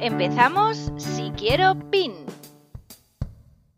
Empezamos Si Quiero PIN.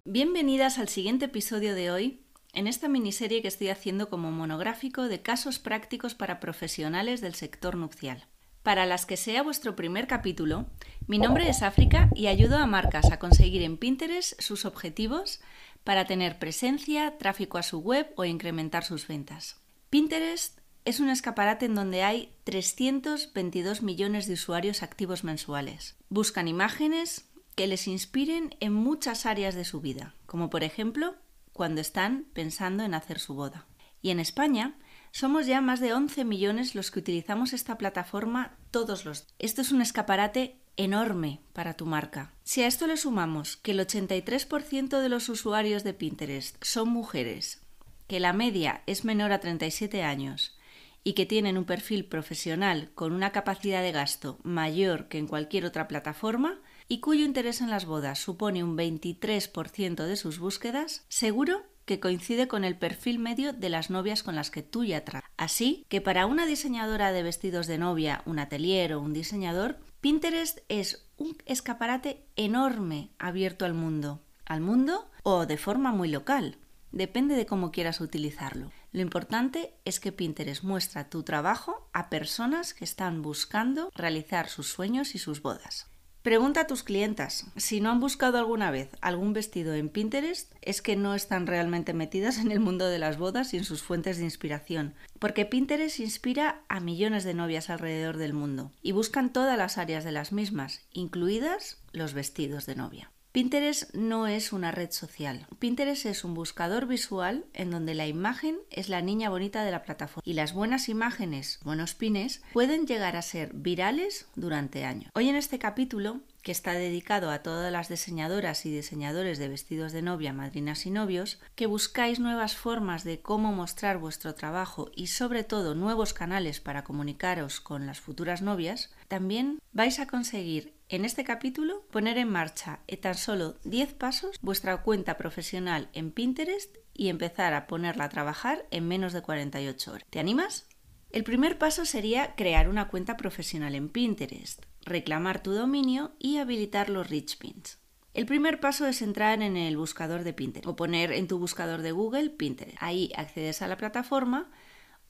Bienvenidas al siguiente episodio de hoy en esta miniserie que estoy haciendo como monográfico de casos prácticos para profesionales del sector nupcial. Para las que sea vuestro primer capítulo, mi nombre es África y ayudo a marcas a conseguir en Pinterest sus objetivos para tener presencia, tráfico a su web o incrementar sus ventas. Pinterest es un escaparate en donde hay 322 millones de usuarios activos mensuales. Buscan imágenes que les inspiren en muchas áreas de su vida, como por ejemplo cuando están pensando en hacer su boda. Y en España somos ya más de 11 millones los que utilizamos esta plataforma todos los días. Esto es un escaparate enorme para tu marca. Si a esto le sumamos que el 83% de los usuarios de Pinterest son mujeres, que la media es menor a 37 años y que tienen un perfil profesional con una capacidad de gasto mayor que en cualquier otra plataforma y cuyo interés en las bodas supone un 23% de sus búsquedas, seguro que coincide con el perfil medio de las novias con las que tú ya tratas. Así que para una diseñadora de vestidos de novia, un atelier o un diseñador, Pinterest es un escaparate enorme abierto al mundo. Al mundo o de forma muy local. Depende de cómo quieras utilizarlo. Lo importante es que Pinterest muestra tu trabajo a personas que están buscando realizar sus sueños y sus bodas. Pregunta a tus clientas. Si no han buscado alguna vez algún vestido en Pinterest, es que no están realmente metidas en el mundo de las bodas y en sus fuentes de inspiración. Porque Pinterest inspira a millones de novias alrededor del mundo y buscan todas las áreas de las mismas, incluidas los vestidos de novia. Pinterest no es una red social. Pinterest es un buscador visual en donde la imagen es la niña bonita de la plataforma y las buenas imágenes, buenos pines, pueden llegar a ser virales durante años. Hoy en este capítulo que está dedicado a todas las diseñadoras y diseñadores de vestidos de novia, madrinas y novios, que buscáis nuevas formas de cómo mostrar vuestro trabajo y sobre todo nuevos canales para comunicaros con las futuras novias, también vais a conseguir en este capítulo poner en marcha en tan solo 10 pasos vuestra cuenta profesional en Pinterest y empezar a ponerla a trabajar en menos de 48 horas. ¿Te animas? El primer paso sería crear una cuenta profesional en Pinterest reclamar tu dominio y habilitar los rich pins. El primer paso es entrar en el buscador de Pinterest o poner en tu buscador de Google Pinterest. Ahí accedes a la plataforma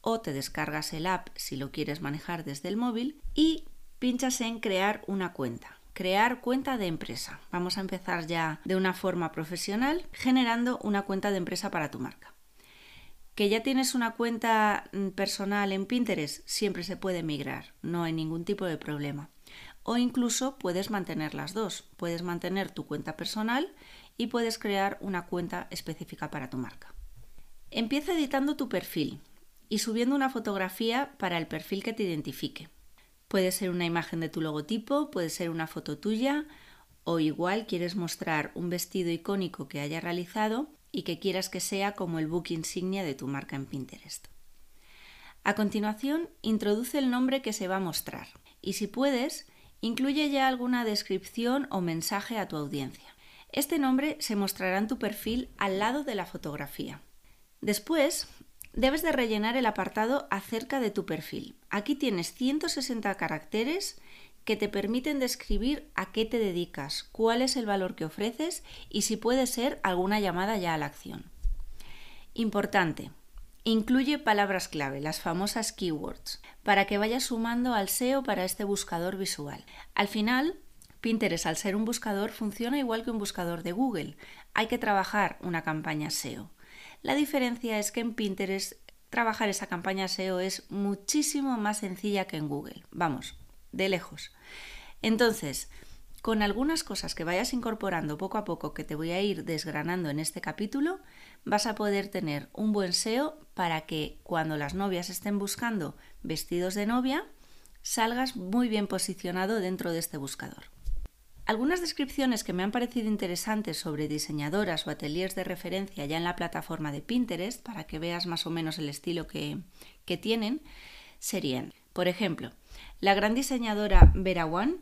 o te descargas el app si lo quieres manejar desde el móvil y pinchas en crear una cuenta. Crear cuenta de empresa. Vamos a empezar ya de una forma profesional generando una cuenta de empresa para tu marca. Que ya tienes una cuenta mm, personal en Pinterest, siempre se puede migrar, no hay ningún tipo de problema o incluso puedes mantener las dos. Puedes mantener tu cuenta personal y puedes crear una cuenta específica para tu marca. Empieza editando tu perfil y subiendo una fotografía para el perfil que te identifique. Puede ser una imagen de tu logotipo, puede ser una foto tuya o igual quieres mostrar un vestido icónico que haya realizado y que quieras que sea como el book insignia de tu marca en Pinterest. A continuación, introduce el nombre que se va a mostrar y si puedes, Incluye ya alguna descripción o mensaje a tu audiencia. Este nombre se mostrará en tu perfil al lado de la fotografía. Después, debes de rellenar el apartado acerca de tu perfil. Aquí tienes 160 caracteres que te permiten describir a qué te dedicas, cuál es el valor que ofreces y si puede ser alguna llamada ya a la acción. Importante, Incluye palabras clave, las famosas keywords, para que vayas sumando al SEO para este buscador visual. Al final, Pinterest, al ser un buscador, funciona igual que un buscador de Google. Hay que trabajar una campaña SEO. La diferencia es que en Pinterest trabajar esa campaña SEO es muchísimo más sencilla que en Google. Vamos, de lejos. Entonces, con algunas cosas que vayas incorporando poco a poco que te voy a ir desgranando en este capítulo, vas a poder tener un buen SEO para que cuando las novias estén buscando vestidos de novia, salgas muy bien posicionado dentro de este buscador. Algunas descripciones que me han parecido interesantes sobre diseñadoras o ateliers de referencia ya en la plataforma de Pinterest, para que veas más o menos el estilo que, que tienen, serían, por ejemplo, la gran diseñadora Vera One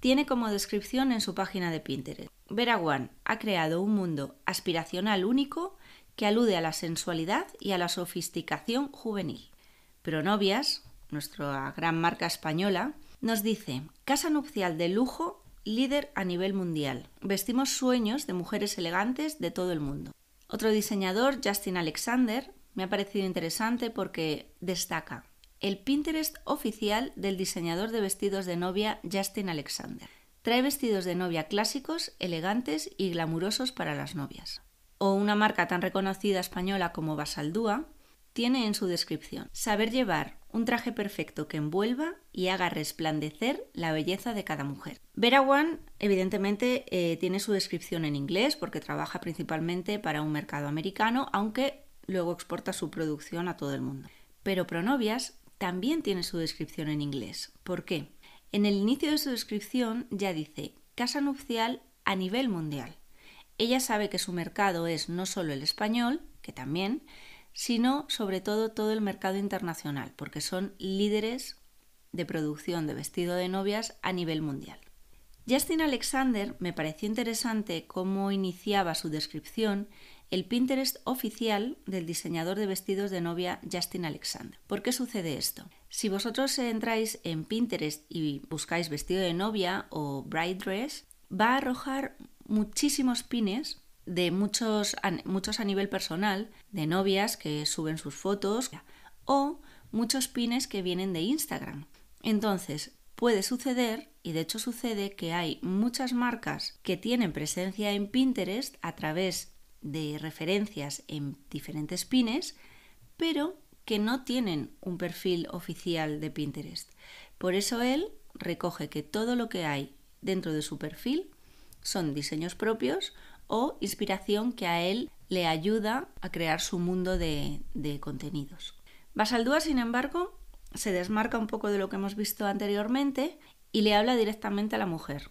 tiene como descripción en su página de Pinterest. Vera One ha creado un mundo aspiracional único que alude a la sensualidad y a la sofisticación juvenil. Pronovias, nuestra gran marca española, nos dice, casa nupcial de lujo líder a nivel mundial. Vestimos sueños de mujeres elegantes de todo el mundo. Otro diseñador, Justin Alexander, me ha parecido interesante porque destaca el Pinterest oficial del diseñador de vestidos de novia Justin Alexander. Trae vestidos de novia clásicos, elegantes y glamurosos para las novias. O una marca tan reconocida española como Basaldúa tiene en su descripción saber llevar un traje perfecto que envuelva y haga resplandecer la belleza de cada mujer. Vera One, evidentemente, eh, tiene su descripción en inglés porque trabaja principalmente para un mercado americano, aunque luego exporta su producción a todo el mundo. Pero Pronovias también tiene su descripción en inglés. ¿Por qué? En el inicio de su descripción ya dice casa nupcial a nivel mundial. Ella sabe que su mercado es no solo el español, que también, sino sobre todo todo el mercado internacional, porque son líderes de producción de vestido de novias a nivel mundial. Justin Alexander me pareció interesante cómo iniciaba su descripción el Pinterest oficial del diseñador de vestidos de novia Justin Alexander. ¿Por qué sucede esto? Si vosotros entráis en Pinterest y buscáis vestido de novia o bride dress, va a arrojar muchísimos pines de muchos, muchos a nivel personal, de novias que suben sus fotos o muchos pines que vienen de Instagram. Entonces, puede suceder, y de hecho sucede, que hay muchas marcas que tienen presencia en Pinterest a través de referencias en diferentes pines, pero que no tienen un perfil oficial de Pinterest. Por eso él recoge que todo lo que hay dentro de su perfil son diseños propios o inspiración que a él le ayuda a crear su mundo de, contenidos. Basaldúa, sin embargo, se desmarca un poco de lo que hemos visto anteriormente y le habla directamente a la mujer.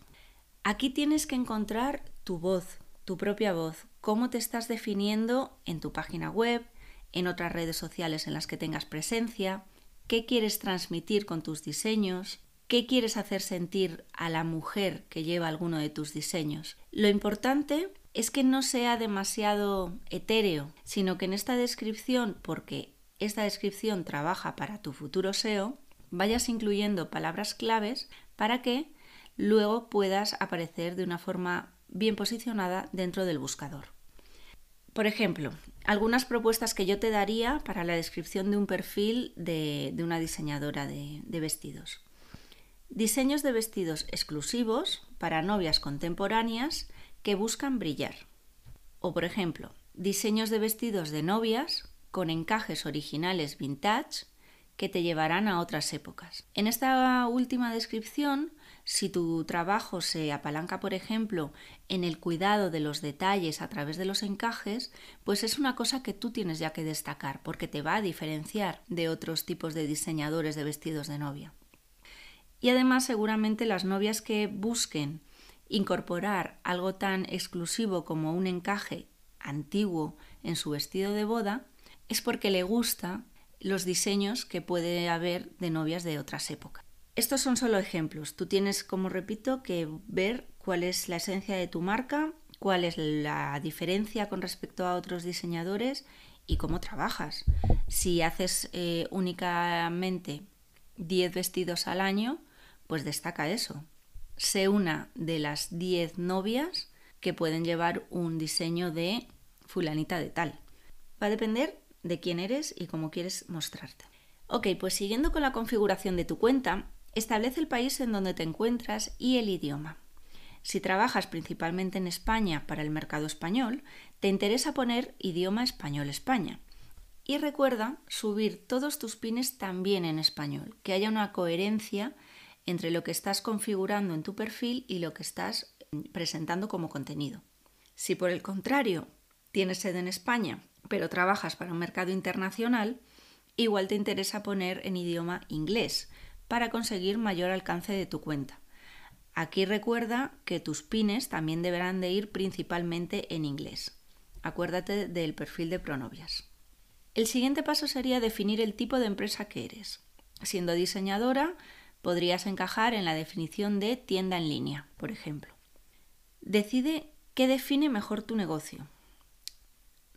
Aquí tienes que encontrar tu voz, tu propia voz, cómo te estás definiendo en tu página web, en otras redes sociales en las que tengas presencia, qué quieres transmitir con tus diseños, qué quieres hacer sentir a la mujer que lleva alguno de tus diseños. Lo importante es que no sea demasiado etéreo, sino que en esta descripción, porque esta descripción trabaja para tu futuro SEO, vayas incluyendo palabras claves para que luego puedas aparecer de una forma bien posicionada dentro del buscador. Por ejemplo, algunas propuestas que yo te daría para la descripción de un perfil de, una diseñadora de vestidos. Diseños de vestidos exclusivos para novias contemporáneas que buscan brillar. O por ejemplo, diseños de vestidos de novias con encajes originales vintage que te llevarán a otras épocas. En esta última descripción, si tu trabajo se apalanca, por ejemplo, en el cuidado de los detalles a través de los encajes, pues es una cosa que tú tienes ya que destacar, porque te va a diferenciar de otros tipos de diseñadores de vestidos de novia. Y además seguramente las novias que busquen incorporar algo tan exclusivo como un encaje antiguo en su vestido de boda es porque le gusta los diseños que puede haber de novias de otras épocas. Estos son solo ejemplos. Tú tienes, como repito, que ver cuál es la esencia de tu marca, cuál es la diferencia con respecto a otros diseñadores y cómo trabajas. Si haces eh, únicamente 10 vestidos al año, pues destaca eso sé una de las 10 novias que pueden llevar un diseño de fulanita de tal. Va a depender de quién eres y cómo quieres mostrarte. Ok, pues siguiendo con la configuración de tu cuenta, establece el país en donde te encuentras y el idioma. Si trabajas principalmente en España para el mercado español, te interesa poner idioma español España. Y recuerda subir todos tus pines también en español, que haya una coherencia entre lo que estás configurando en tu perfil y lo que estás presentando como contenido. Si por el contrario tienes sede en España, pero trabajas para un mercado internacional, igual te interesa poner en idioma inglés para conseguir mayor alcance de tu cuenta. Aquí recuerda que tus pines también deberán de ir principalmente en inglés. Acuérdate del perfil de pronovias. El siguiente paso sería definir el tipo de empresa que eres. Siendo diseñadora, podrías encajar en la definición de tienda en línea, por ejemplo. Decide qué define mejor tu negocio.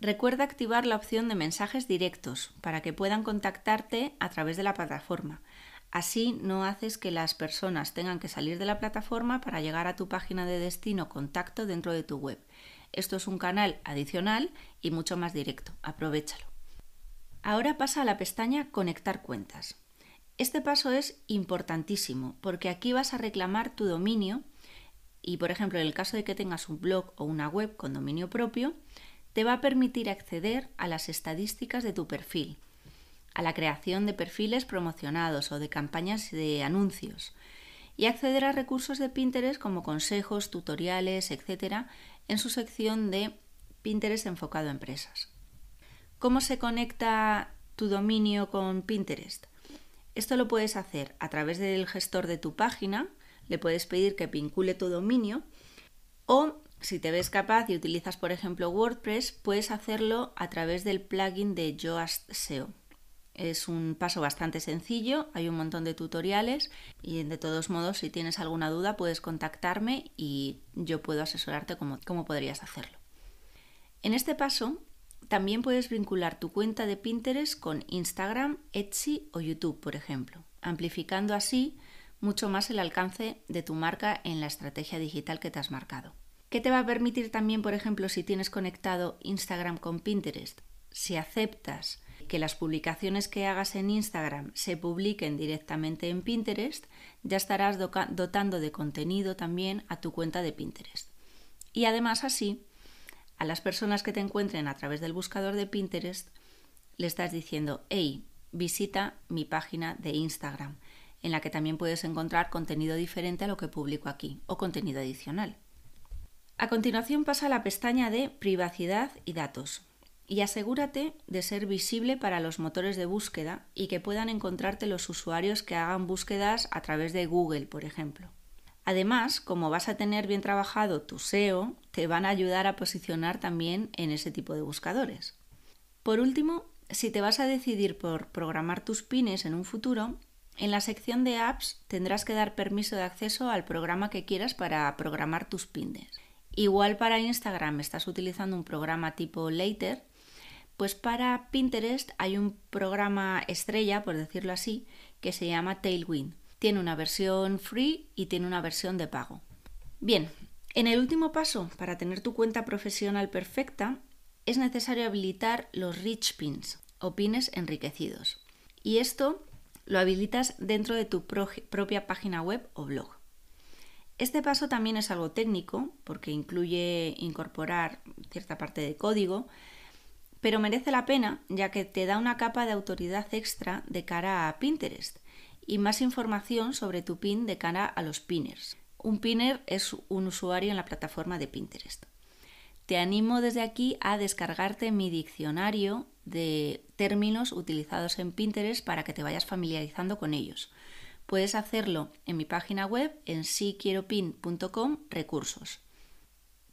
Recuerda activar la opción de mensajes directos para que puedan contactarte a través de la plataforma. Así no haces que las personas tengan que salir de la plataforma para llegar a tu página de destino contacto dentro de tu web. Esto es un canal adicional y mucho más directo. Aprovechalo. Ahora pasa a la pestaña Conectar cuentas. Este paso es importantísimo porque aquí vas a reclamar tu dominio y, por ejemplo, en el caso de que tengas un blog o una web con dominio propio, te va a permitir acceder a las estadísticas de tu perfil, a la creación de perfiles promocionados o de campañas de anuncios y acceder a recursos de Pinterest como consejos, tutoriales, etc. en su sección de Pinterest enfocado a empresas. ¿Cómo se conecta tu dominio con Pinterest? Esto lo puedes hacer a través del gestor de tu página, le puedes pedir que vincule tu dominio o si te ves capaz y utilizas por ejemplo WordPress, puedes hacerlo a través del plugin de Yoast SEO. Es un paso bastante sencillo, hay un montón de tutoriales y de todos modos si tienes alguna duda puedes contactarme y yo puedo asesorarte cómo, cómo podrías hacerlo. En este paso también puedes vincular tu cuenta de Pinterest con Instagram, Etsy o YouTube, por ejemplo, amplificando así mucho más el alcance de tu marca en la estrategia digital que te has marcado. ¿Qué te va a permitir también, por ejemplo, si tienes conectado Instagram con Pinterest? Si aceptas que las publicaciones que hagas en Instagram se publiquen directamente en Pinterest, ya estarás dotando de contenido también a tu cuenta de Pinterest. Y además así a las personas que te encuentren a través del buscador de Pinterest, le estás diciendo, hey, visita mi página de Instagram, en la que también puedes encontrar contenido diferente a lo que publico aquí, o contenido adicional. A continuación pasa a la pestaña de Privacidad y Datos y asegúrate de ser visible para los motores de búsqueda y que puedan encontrarte los usuarios que hagan búsquedas a través de Google, por ejemplo. Además, como vas a tener bien trabajado tu SEO, te van a ayudar a posicionar también en ese tipo de buscadores. Por último, si te vas a decidir por programar tus pines en un futuro, en la sección de apps tendrás que dar permiso de acceso al programa que quieras para programar tus pines. Igual para Instagram estás utilizando un programa tipo Later, pues para Pinterest hay un programa estrella, por decirlo así, que se llama Tailwind tiene una versión free y tiene una versión de pago. Bien, en el último paso, para tener tu cuenta profesional perfecta, es necesario habilitar los rich pins o pines enriquecidos. Y esto lo habilitas dentro de tu propia página web o blog. Este paso también es algo técnico porque incluye incorporar cierta parte de código, pero merece la pena ya que te da una capa de autoridad extra de cara a Pinterest y más información sobre tu pin de cara a los pinners. Un pinner es un usuario en la plataforma de Pinterest. Te animo desde aquí a descargarte mi diccionario de términos utilizados en Pinterest para que te vayas familiarizando con ellos. Puedes hacerlo en mi página web en siquieropin.com recursos.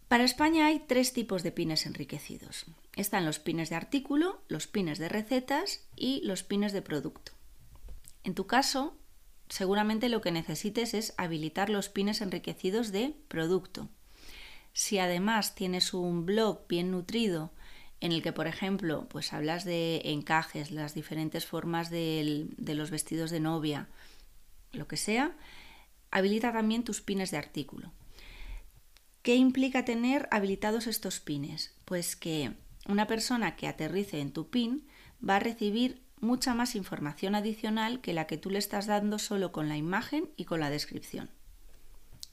Para España hay tres tipos de pines enriquecidos. Están los pines de artículo, los pines de recetas y los pines de producto. En tu caso, seguramente lo que necesites es habilitar los pines enriquecidos de producto. Si además tienes un blog bien nutrido en el que, por ejemplo, pues hablas de encajes, las diferentes formas de los vestidos de novia, lo que sea, habilita también tus pines de artículo. ¿Qué implica tener habilitados estos pines? Pues que una persona que aterrice en tu pin va a recibir mucha más información adicional que la que tú le estás dando solo con la imagen y con la descripción.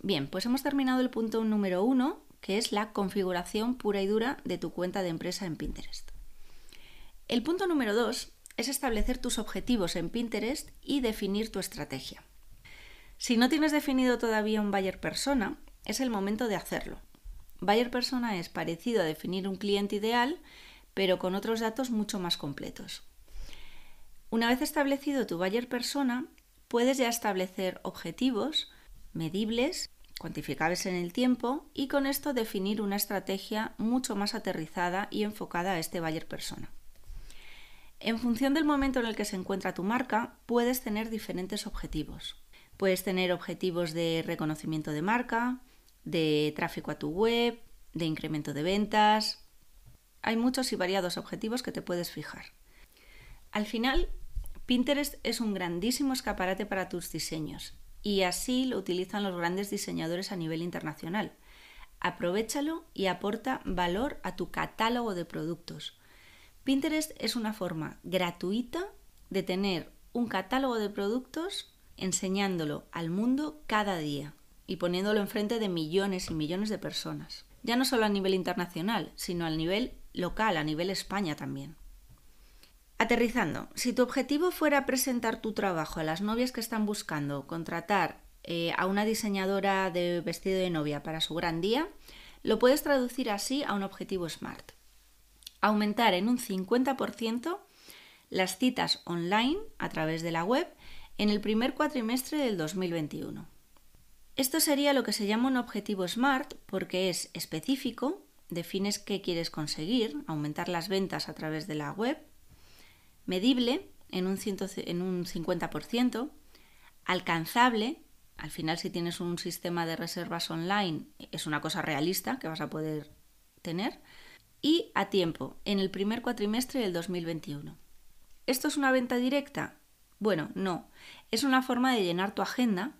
Bien, pues hemos terminado el punto número uno, que es la configuración pura y dura de tu cuenta de empresa en Pinterest. El punto número dos es establecer tus objetivos en Pinterest y definir tu estrategia. Si no tienes definido todavía un buyer persona, es el momento de hacerlo. Buyer persona es parecido a definir un cliente ideal, pero con otros datos mucho más completos. Una vez establecido tu buyer persona, puedes ya establecer objetivos medibles cuantificables en el tiempo y con esto definir una estrategia mucho más aterrizada y enfocada a este buyer persona. En función del momento en el que se encuentra tu marca, puedes tener diferentes objetivos. Puedes tener objetivos de reconocimiento de marca, de tráfico a tu web, de incremento de ventas. Hay muchos y variados objetivos que te puedes fijar. Al final, Pinterest es un grandísimo escaparate para tus diseños y así lo utilizan los grandes diseñadores a nivel internacional. Aprovechalo y aporta valor a tu catálogo de productos. Pinterest es una forma gratuita de tener un catálogo de productos enseñándolo al mundo cada día y poniéndolo enfrente de millones y millones de personas. Ya no solo a nivel internacional, sino a nivel local, a nivel España también. Aterrizando, si tu objetivo fuera presentar tu trabajo a las novias que están buscando contratar eh, a una diseñadora de vestido de novia para su gran día, lo puedes traducir así a un objetivo SMART. Aumentar en un 50% las citas online a través de la web en el primer cuatrimestre del 2021. Esto sería lo que se llama un objetivo SMART porque es específico, defines qué quieres conseguir, aumentar las ventas a través de la web, medible en un, en un 50%, alcanzable, al final si tienes un sistema de reservas online es una cosa realista que vas a poder tener, y a tiempo, en el primer cuatrimestre del 2021. ¿Esto es una venta directa? Bueno, no, es una forma de llenar tu agenda,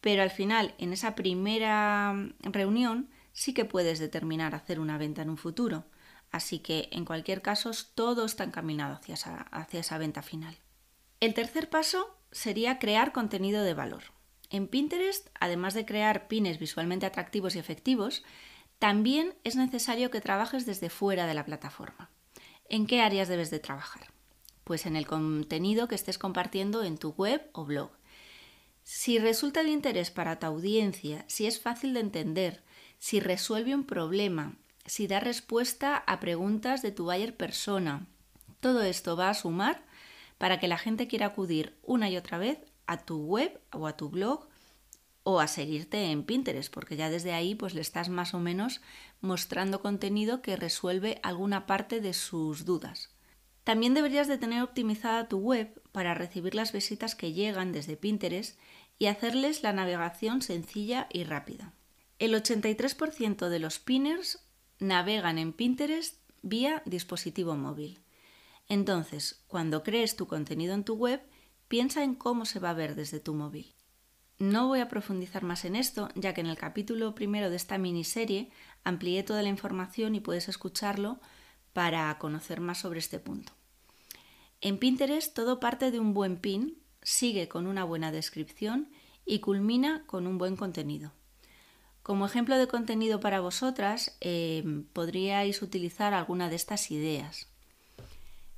pero al final en esa primera reunión sí que puedes determinar hacer una venta en un futuro. Así que, en cualquier caso, todo está encaminado hacia esa, hacia esa venta final. El tercer paso sería crear contenido de valor. En Pinterest, además de crear pines visualmente atractivos y efectivos, también es necesario que trabajes desde fuera de la plataforma. ¿En qué áreas debes de trabajar? Pues en el contenido que estés compartiendo en tu web o blog. Si resulta de interés para tu audiencia, si es fácil de entender, si resuelve un problema, si da respuesta a preguntas de tu buyer persona. Todo esto va a sumar para que la gente quiera acudir una y otra vez a tu web o a tu blog o a seguirte en Pinterest, porque ya desde ahí pues le estás más o menos mostrando contenido que resuelve alguna parte de sus dudas. También deberías de tener optimizada tu web para recibir las visitas que llegan desde Pinterest y hacerles la navegación sencilla y rápida. El 83% de los pinners navegan en Pinterest vía dispositivo móvil. Entonces, cuando crees tu contenido en tu web, piensa en cómo se va a ver desde tu móvil. No voy a profundizar más en esto, ya que en el capítulo primero de esta miniserie amplié toda la información y puedes escucharlo para conocer más sobre este punto. En Pinterest todo parte de un buen pin, sigue con una buena descripción y culmina con un buen contenido. Como ejemplo de contenido para vosotras, eh, podríais utilizar alguna de estas ideas.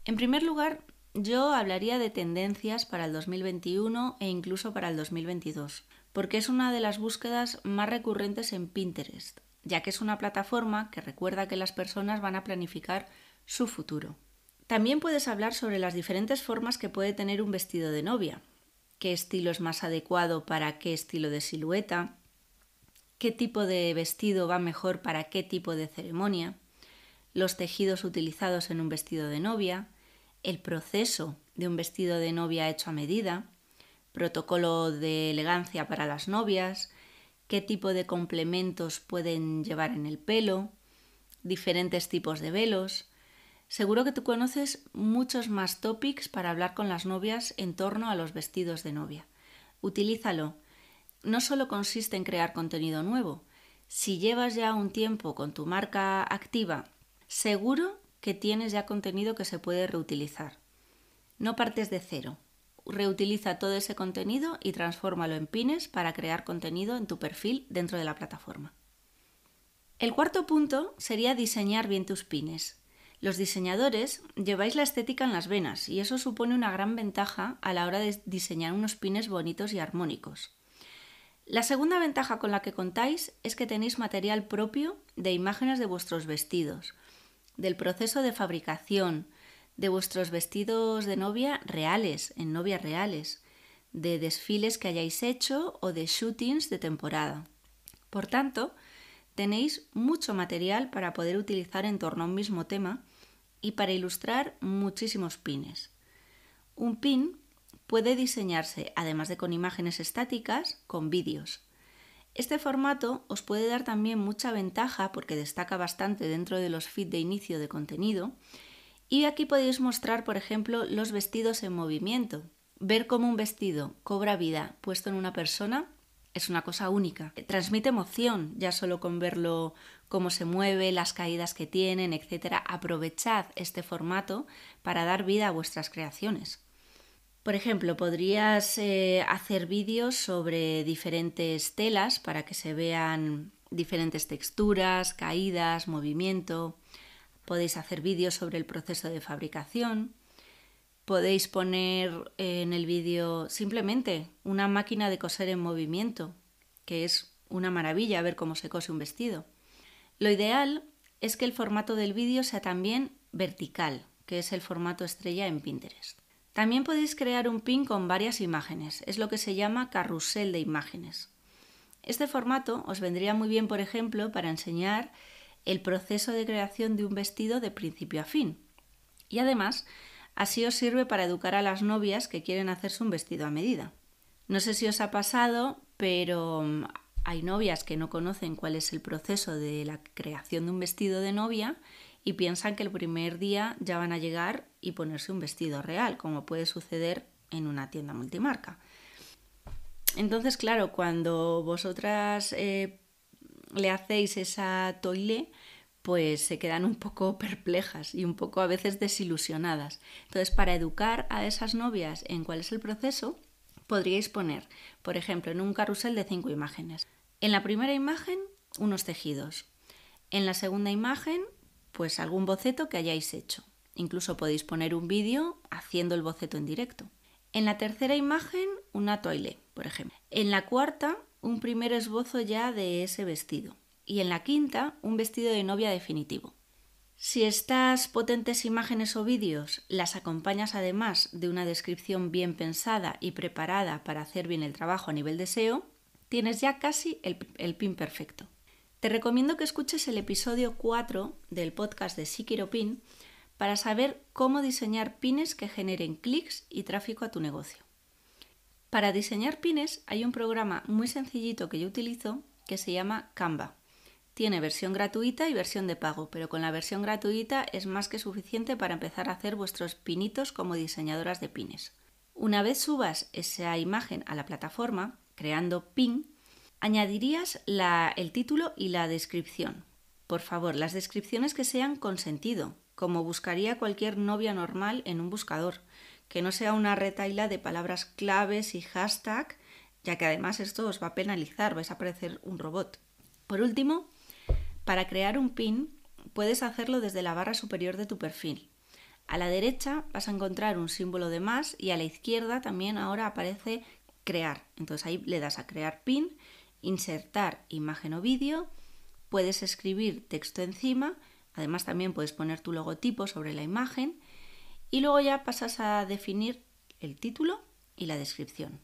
En primer lugar, yo hablaría de tendencias para el 2021 e incluso para el 2022, porque es una de las búsquedas más recurrentes en Pinterest, ya que es una plataforma que recuerda que las personas van a planificar su futuro. También puedes hablar sobre las diferentes formas que puede tener un vestido de novia, qué estilo es más adecuado para qué estilo de silueta, qué tipo de vestido va mejor para qué tipo de ceremonia, los tejidos utilizados en un vestido de novia, el proceso de un vestido de novia hecho a medida, protocolo de elegancia para las novias, qué tipo de complementos pueden llevar en el pelo, diferentes tipos de velos. Seguro que tú conoces muchos más topics para hablar con las novias en torno a los vestidos de novia. Utilízalo no solo consiste en crear contenido nuevo. Si llevas ya un tiempo con tu marca activa, seguro que tienes ya contenido que se puede reutilizar. No partes de cero. Reutiliza todo ese contenido y transfórmalo en pines para crear contenido en tu perfil dentro de la plataforma. El cuarto punto sería diseñar bien tus pines. Los diseñadores lleváis la estética en las venas y eso supone una gran ventaja a la hora de diseñar unos pines bonitos y armónicos. La segunda ventaja con la que contáis es que tenéis material propio de imágenes de vuestros vestidos, del proceso de fabricación, de vuestros vestidos de novia reales, en novias reales, de desfiles que hayáis hecho o de shootings de temporada. Por tanto, tenéis mucho material para poder utilizar en torno a un mismo tema y para ilustrar muchísimos pines. Un pin puede diseñarse, además de con imágenes estáticas, con vídeos. Este formato os puede dar también mucha ventaja porque destaca bastante dentro de los feeds de inicio de contenido. Y aquí podéis mostrar, por ejemplo, los vestidos en movimiento. Ver cómo un vestido cobra vida puesto en una persona es una cosa única. Transmite emoción ya solo con verlo cómo se mueve, las caídas que tienen, etc. Aprovechad este formato para dar vida a vuestras creaciones. Por ejemplo, podrías eh, hacer vídeos sobre diferentes telas para que se vean diferentes texturas, caídas, movimiento. Podéis hacer vídeos sobre el proceso de fabricación. Podéis poner en el vídeo simplemente una máquina de coser en movimiento, que es una maravilla ver cómo se cose un vestido. Lo ideal es que el formato del vídeo sea también vertical, que es el formato estrella en Pinterest. También podéis crear un pin con varias imágenes, es lo que se llama carrusel de imágenes. Este formato os vendría muy bien, por ejemplo, para enseñar el proceso de creación de un vestido de principio a fin. Y además, así os sirve para educar a las novias que quieren hacerse un vestido a medida. No sé si os ha pasado, pero mm, hay novias que no conocen cuál es el proceso de la creación de un vestido de novia y piensan que el primer día ya van a llegar y ponerse un vestido real, como puede suceder en una tienda multimarca. Entonces, claro, cuando vosotras eh, le hacéis esa toile, pues se quedan un poco perplejas y un poco a veces desilusionadas. Entonces, para educar a esas novias en cuál es el proceso, podríais poner, por ejemplo, en un carrusel de cinco imágenes. En la primera imagen, unos tejidos. En la segunda imagen, pues algún boceto que hayáis hecho. Incluso podéis poner un vídeo haciendo el boceto en directo. En la tercera imagen, una toile, por ejemplo. En la cuarta, un primer esbozo ya de ese vestido. Y en la quinta, un vestido de novia definitivo. Si estas potentes imágenes o vídeos las acompañas además de una descripción bien pensada y preparada para hacer bien el trabajo a nivel de SEO, tienes ya casi el, pin perfecto. Te recomiendo que escuches el episodio 4 del podcast de Sikiro Pin para saber cómo diseñar pines que generen clics y tráfico a tu negocio. Para diseñar pines hay un programa muy sencillito que yo utilizo que se llama Canva. Tiene versión gratuita y versión de pago, pero con la versión gratuita es más que suficiente para empezar a hacer vuestros pinitos como diseñadoras de pines. Una vez subas esa imagen a la plataforma, creando pin, Añadirías el título y la descripción. Por favor, las descripciones que sean con sentido, como buscaría cualquier novia normal en un buscador, que no sea una retaila de palabras claves y hashtag, ya que además esto os va a penalizar, vais a parecer un robot. Por último, para crear un pin puedes hacerlo desde la barra superior de tu perfil. A la derecha vas a encontrar un símbolo de más y a la izquierda también ahora aparece crear. Entonces ahí le das a crear pin insertar imagen o vídeo, puedes escribir texto encima, además también puedes poner tu logotipo sobre la imagen y luego ya pasas a definir el título y la descripción.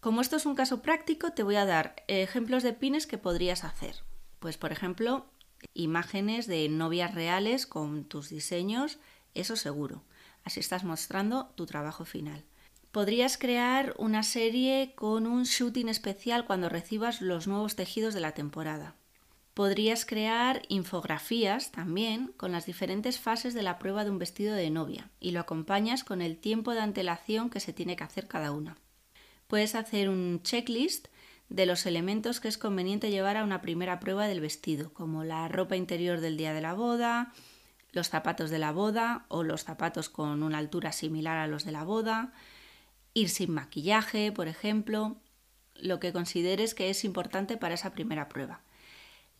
Como esto es un caso práctico, te voy a dar ejemplos de pines que podrías hacer. Pues por ejemplo, imágenes de novias reales con tus diseños, eso seguro. Así estás mostrando tu trabajo final. Podrías crear una serie con un shooting especial cuando recibas los nuevos tejidos de la temporada. Podrías crear infografías también con las diferentes fases de la prueba de un vestido de novia y lo acompañas con el tiempo de antelación que se tiene que hacer cada una. Puedes hacer un checklist de los elementos que es conveniente llevar a una primera prueba del vestido, como la ropa interior del día de la boda, los zapatos de la boda o los zapatos con una altura similar a los de la boda, ir sin maquillaje, por ejemplo, lo que consideres que es importante para esa primera prueba.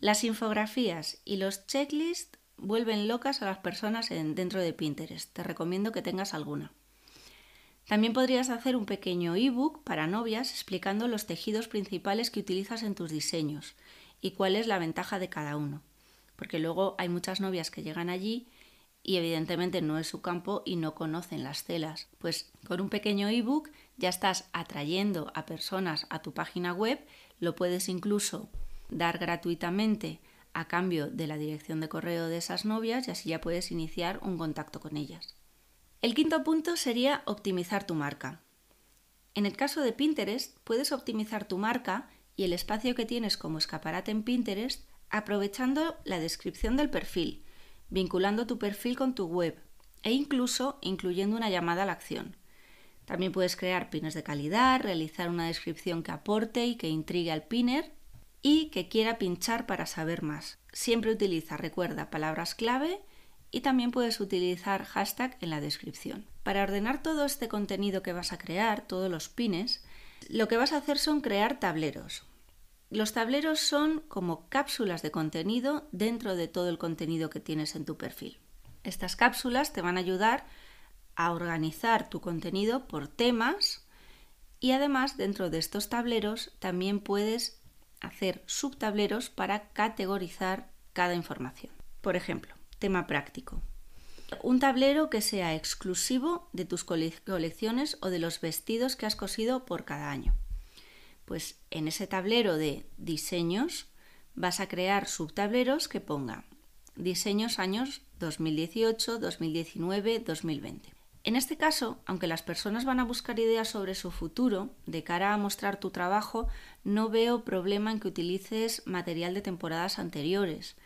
Las infografías y los checklists vuelven locas a las personas dentro de Pinterest. Te recomiendo que tengas alguna. También podrías hacer un pequeño ebook para novias explicando los tejidos principales que utilizas en tus diseños y cuál es la ventaja de cada uno. Porque luego hay muchas novias que llegan allí y evidentemente no es su campo y no conocen las telas. Pues con un pequeño ebook ya estás atrayendo a personas a tu página web, lo puedes incluso dar gratuitamente a cambio de la dirección de correo de esas novias y así ya puedes iniciar un contacto con ellas. El quinto punto sería optimizar tu marca. En el caso de Pinterest, puedes optimizar tu marca y el espacio que tienes como escaparate en Pinterest aprovechando la descripción del perfil, vinculando tu perfil con tu web e incluso incluyendo una llamada a la acción. También puedes crear pines de calidad, realizar una descripción que aporte y que intrigue al pinner y que quiera pinchar para saber más. Siempre utiliza, recuerda, palabras clave y también puedes utilizar hashtag en la descripción. Para ordenar todo este contenido que vas a crear, todos los pines, lo que vas a hacer son crear tableros. Los tableros son como cápsulas de contenido dentro de todo el contenido que tienes en tu perfil. Estas cápsulas te van a ayudar a organizar tu contenido por temas y además dentro de estos tableros también puedes hacer subtableros para categorizar cada información. Por ejemplo, tema práctico. Un tablero que sea exclusivo de tus colecciones o de los vestidos que has cosido por cada año. Pues en ese tablero de diseños vas a crear subtableros que pongan diseños años 2018, 2019, 2020. En este caso, aunque las personas van a buscar ideas sobre su futuro, de cara a mostrar tu trabajo, no veo problema en que utilices material de temporadas anteriores,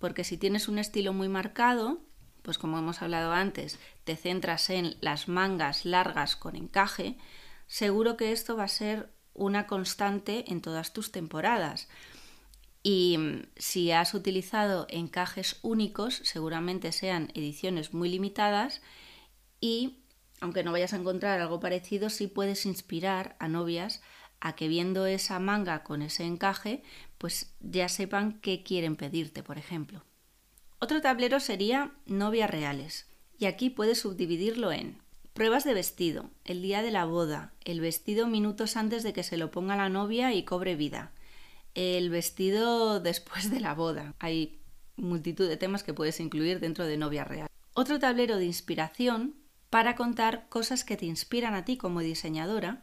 porque si tienes un estilo muy marcado, pues como hemos hablado antes, te centras en las mangas largas con encaje, seguro que esto va a ser una constante en todas tus temporadas. Y mm, si has utilizado encajes únicos, seguramente sean ediciones muy limitadas y, aunque no vayas a encontrar algo parecido, sí puedes inspirar a novias a que viendo esa manga con ese encaje, pues ya sepan qué quieren pedirte, por ejemplo. Otro tablero sería novias reales. Y aquí puedes subdividirlo en Pruebas de vestido, el día de la boda, el vestido minutos antes de que se lo ponga la novia y cobre vida, el vestido después de la boda. Hay multitud de temas que puedes incluir dentro de novia real. Otro tablero de inspiración para contar cosas que te inspiran a ti como diseñadora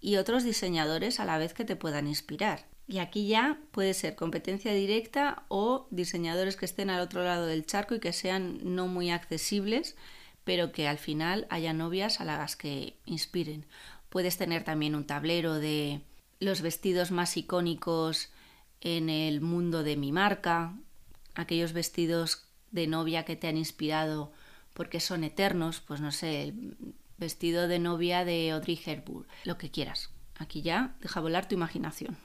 y otros diseñadores a la vez que te puedan inspirar. Y aquí ya puede ser competencia directa o diseñadores que estén al otro lado del charco y que sean no muy accesibles pero que al final haya novias a las que inspiren. Puedes tener también un tablero de los vestidos más icónicos en el mundo de mi marca, aquellos vestidos de novia que te han inspirado porque son eternos, pues no sé, el vestido de novia de Audrey Hepburn, lo que quieras. Aquí ya deja volar tu imaginación.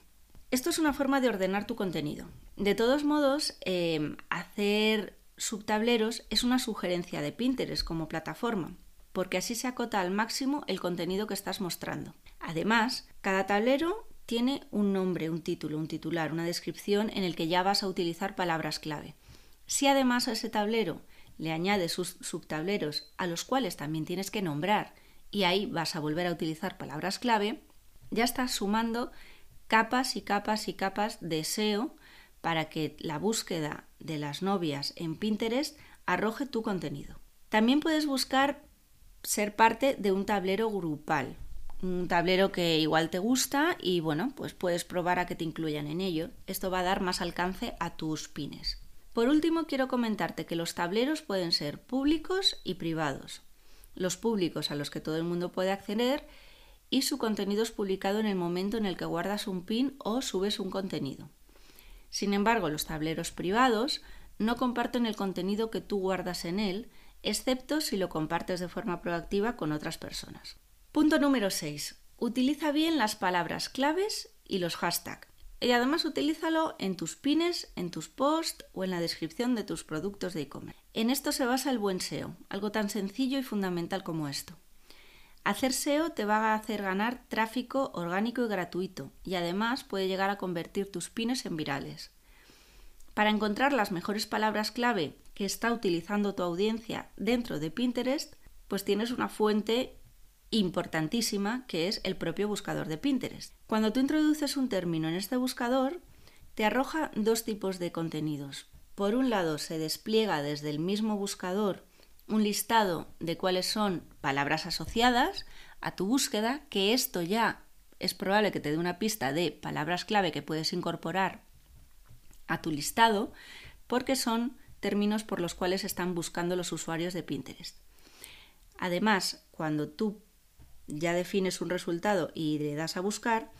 Esto es una forma de ordenar tu contenido. De todos modos, eh, hacer subtableros es una sugerencia de Pinterest como plataforma, porque así se acota al máximo el contenido que estás mostrando. Además, cada tablero tiene un nombre, un título, un titular, una descripción en el que ya vas a utilizar palabras clave. Si además a ese tablero le añades sus subtableros a los cuales también tienes que nombrar y ahí vas a volver a utilizar palabras clave, ya estás sumando capas y capas y capas de SEO para que la búsqueda de las novias en Pinterest arroje tu contenido. También puedes buscar ser parte de un tablero grupal, un tablero que igual te gusta y bueno, pues puedes probar a que te incluyan en ello. Esto va a dar más alcance a tus pines. Por último, quiero comentarte que los tableros pueden ser públicos y privados. Los públicos a los que todo el mundo puede acceder y su contenido es publicado en el momento en el que guardas un pin o subes un contenido. Sin embargo, los tableros privados no comparten el contenido que tú guardas en él, excepto si lo compartes de forma proactiva con otras personas. Punto número 6. Utiliza bien las palabras claves y los hashtags. Y además utilízalo en tus pines, en tus posts o en la descripción de tus productos de e-commerce. En esto se basa el buen SEO, algo tan sencillo y fundamental como esto. Hacer SEO te va a hacer ganar tráfico orgánico y gratuito y además puede llegar a convertir tus pines en virales. Para encontrar las mejores palabras clave que está utilizando tu audiencia dentro de Pinterest, pues tienes una fuente importantísima que es el propio buscador de Pinterest. Cuando tú introduces un término en este buscador, te arroja dos tipos de contenidos. Por un lado, se despliega desde el mismo buscador un listado de cuáles son palabras asociadas a tu búsqueda, que esto ya es probable que te dé una pista de palabras clave que puedes incorporar a tu listado porque son términos por los cuales están buscando los usuarios de Pinterest. Además, cuando tú ya defines un resultado y le das a buscar,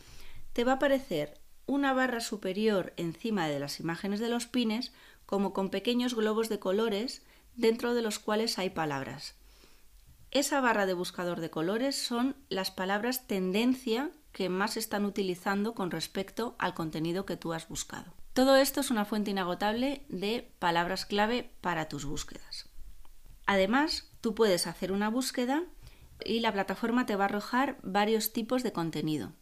te va a aparecer una barra superior encima de las imágenes de los pines como con pequeños globos de colores dentro de los cuales hay palabras. Esa barra de buscador de colores son las palabras tendencia que más están utilizando con respecto al contenido que tú has buscado. Todo esto es una fuente inagotable de palabras clave para tus búsquedas. Además, tú puedes hacer una búsqueda y la plataforma te va a arrojar varios tipos de contenido.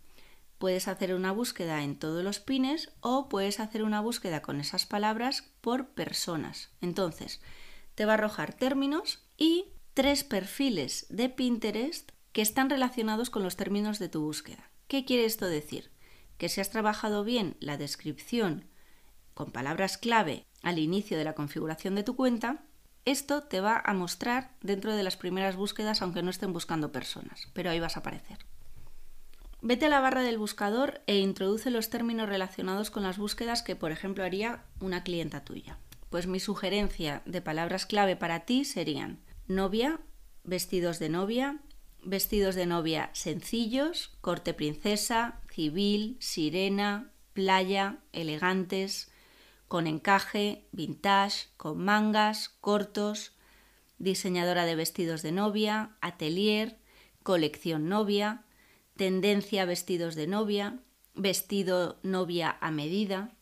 Puedes hacer una búsqueda en todos los pines o puedes hacer una búsqueda con esas palabras por personas. Entonces, te va a arrojar términos y tres perfiles de Pinterest que están relacionados con los términos de tu búsqueda. ¿Qué quiere esto decir? Que si has trabajado bien la descripción con palabras clave al inicio de la configuración de tu cuenta, esto te va a mostrar dentro de las primeras búsquedas aunque no estén buscando personas, pero ahí vas a aparecer. Vete a la barra del buscador e introduce los términos relacionados con las búsquedas que, por ejemplo, haría una clienta tuya. Pues mi sugerencia de palabras clave para ti serían novia, vestidos de novia, vestidos de novia sencillos, corte princesa, civil, sirena, playa, elegantes, con encaje, vintage, con mangas, cortos, diseñadora de vestidos de novia, atelier, colección novia, tendencia vestidos de novia, vestido novia a medida.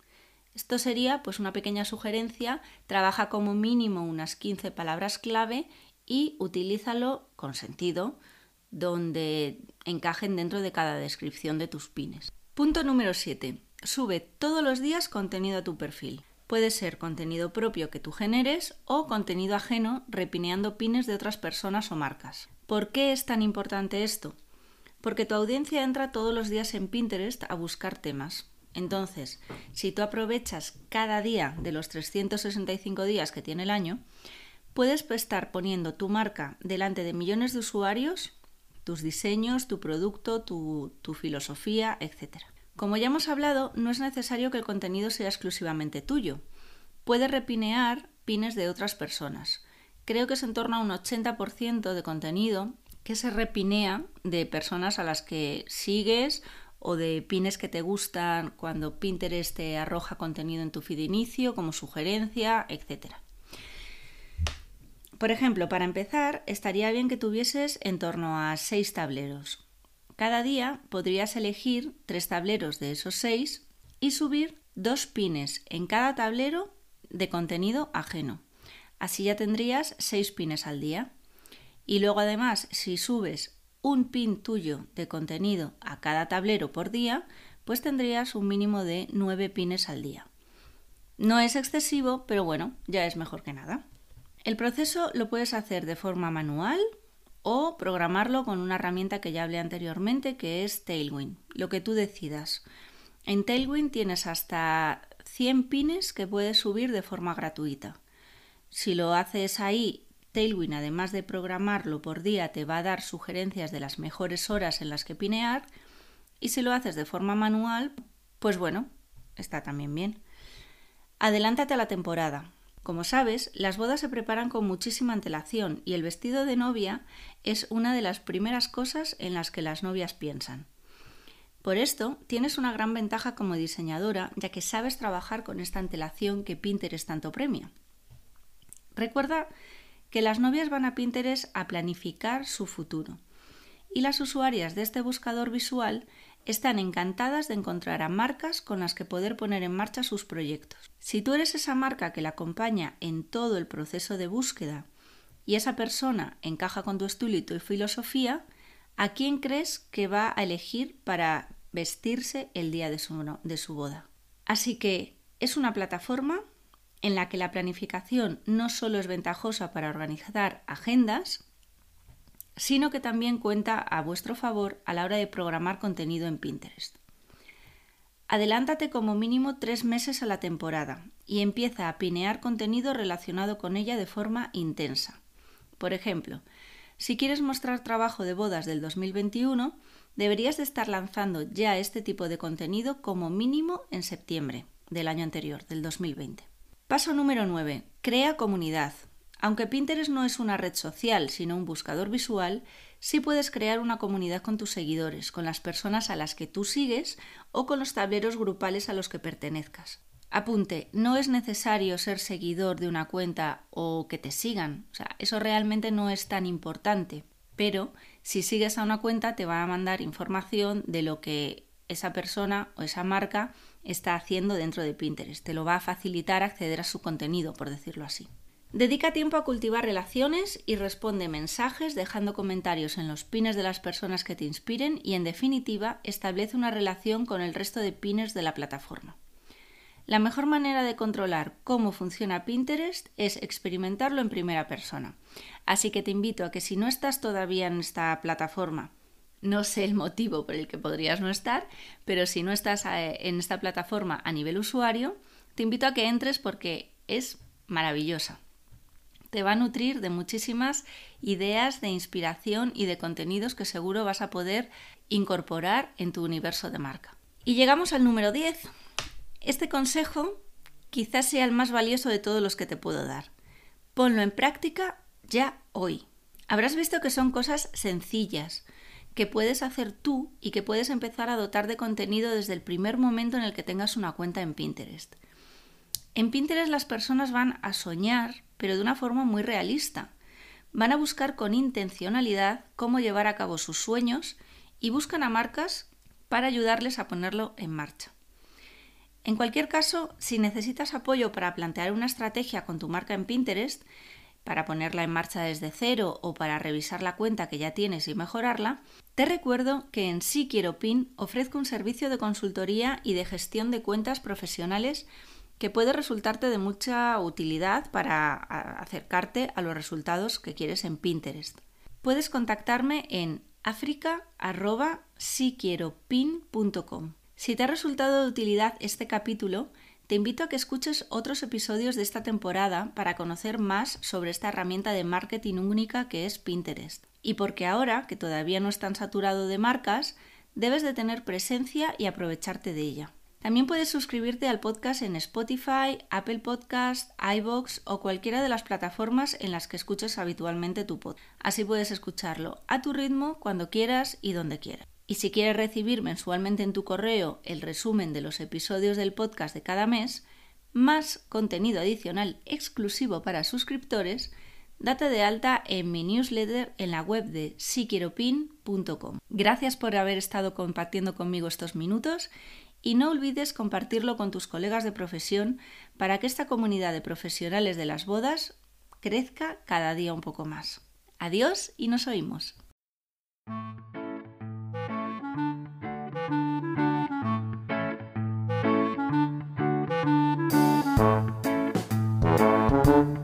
Esto sería pues una pequeña sugerencia, trabaja como mínimo unas 15 palabras clave y utilízalo con sentido donde encajen dentro de cada descripción de tus pines. Punto número 7. Sube todos los días contenido a tu perfil. Puede ser contenido propio que tú generes o contenido ajeno repineando pines de otras personas o marcas. ¿Por qué es tan importante esto? Porque tu audiencia entra todos los días en Pinterest a buscar temas. Entonces, si tú aprovechas cada día de los 365 días que tiene el año, puedes estar poniendo tu marca delante de millones de usuarios, tus diseños, tu producto, tu, tu filosofía, etc. Como ya hemos hablado, no es necesario que el contenido sea exclusivamente tuyo. Puedes repinear pines de otras personas. Creo que es en torno a un 80% de contenido que se repinea de personas a las que sigues o de pines que te gustan cuando Pinterest te arroja contenido en tu feed inicio como sugerencia, etc. Por ejemplo, para empezar, estaría bien que tuvieses en torno a seis tableros. Cada día podrías elegir tres tableros de esos seis y subir dos pines en cada tablero de contenido ajeno. Así ya tendrías seis pines al día. Y luego además, si subes un pin tuyo de contenido a cada tablero por día, pues tendrías un mínimo de nueve pines al día. No es excesivo, pero bueno, ya es mejor que nada. El proceso lo puedes hacer de forma manual o programarlo con una herramienta que ya hablé anteriormente, que es Tailwind, lo que tú decidas. En Tailwind tienes hasta 100 pines que puedes subir de forma gratuita. Si lo haces ahí Tailwind, además de programarlo por día, te va a dar sugerencias de las mejores horas en las que pinear. Y si lo haces de forma manual, pues bueno, está también bien. Adelántate a la temporada. Como sabes, las bodas se preparan con muchísima antelación y el vestido de novia es una de las primeras cosas en las que las novias piensan. Por esto, tienes una gran ventaja como diseñadora, ya que sabes trabajar con esta antelación que Pinterest tanto premia. Recuerda que las novias van a Pinterest a planificar su futuro. Y las usuarias de este buscador visual están encantadas de encontrar a marcas con las que poder poner en marcha sus proyectos. Si tú eres esa marca que la acompaña en todo el proceso de búsqueda y esa persona encaja con tu estilo y filosofía, ¿a quién crees que va a elegir para vestirse el día de su, de su boda? Así que es una plataforma en la que la planificación no solo es ventajosa para organizar agendas, sino que también cuenta a vuestro favor a la hora de programar contenido en Pinterest. Adelántate como mínimo tres meses a la temporada y empieza a pinear contenido relacionado con ella de forma intensa. Por ejemplo, si quieres mostrar trabajo de bodas del 2021, deberías de estar lanzando ya este tipo de contenido como mínimo en septiembre del año anterior, del 2020. Paso número 9. Crea comunidad. Aunque Pinterest no es una red social, sino un buscador visual, sí puedes crear una comunidad con tus seguidores, con las personas a las que tú sigues o con los tableros grupales a los que pertenezcas. Apunte, no es necesario ser seguidor de una cuenta o que te sigan, o sea, eso realmente no es tan importante, pero si sigues a una cuenta te va a mandar información de lo que esa persona o esa marca está haciendo dentro de Pinterest, te lo va a facilitar acceder a su contenido, por decirlo así. Dedica tiempo a cultivar relaciones y responde mensajes dejando comentarios en los pines de las personas que te inspiren y en definitiva establece una relación con el resto de pines de la plataforma. La mejor manera de controlar cómo funciona Pinterest es experimentarlo en primera persona. Así que te invito a que si no estás todavía en esta plataforma, no sé el motivo por el que podrías no estar, pero si no estás eh, en esta plataforma a nivel usuario, te invito a que entres porque es maravillosa te va a nutrir de muchísimas ideas de inspiración y de contenidos que seguro vas a poder incorporar en tu universo de marca. Y llegamos al número 10. Este consejo quizás sea el más valioso de todos los que te puedo dar. Ponlo en práctica ya hoy. Habrás visto que son cosas sencillas, que puedes hacer tú y que puedes empezar a dotar de contenido desde el primer momento en el que tengas una cuenta en Pinterest. En Pinterest las personas van a soñar pero de una forma muy realista. Van a buscar con intencionalidad cómo llevar a cabo sus sueños y buscan a marcas para ayudarles a ponerlo en marcha. En cualquier caso, si necesitas apoyo para plantear una estrategia con tu marca en Pinterest, para ponerla en marcha desde cero o para revisar la cuenta que ya tienes y mejorarla, te recuerdo que en Sí Quiero Pin ofrezco un servicio de consultoría y de gestión de cuentas profesionales que puede resultarte de mucha utilidad para acercarte a los resultados que quieres en Pinterest. Puedes contactarme en africa.siquieropin.com. Si te ha resultado de utilidad este capítulo, te invito a que escuches otros episodios de esta temporada para conocer más sobre esta herramienta de marketing única que es Pinterest. Y porque ahora, que todavía no es tan saturado de marcas, debes de tener presencia y aprovecharte de ella. También puedes suscribirte al podcast en Spotify, Apple Podcast, iBox o cualquiera de las plataformas en las que escuches habitualmente tu podcast. Así puedes escucharlo a tu ritmo, cuando quieras y donde quieras. Y si quieres recibir mensualmente en tu correo el resumen de los episodios del podcast de cada mes, más contenido adicional exclusivo para suscriptores, date de alta en mi newsletter en la web de siquieropin.com. Gracias por haber estado compartiendo conmigo estos minutos y no olvides compartirlo con tus colegas de profesión para que esta comunidad de profesionales de las bodas crezca cada día un poco más. Adiós y nos oímos. Música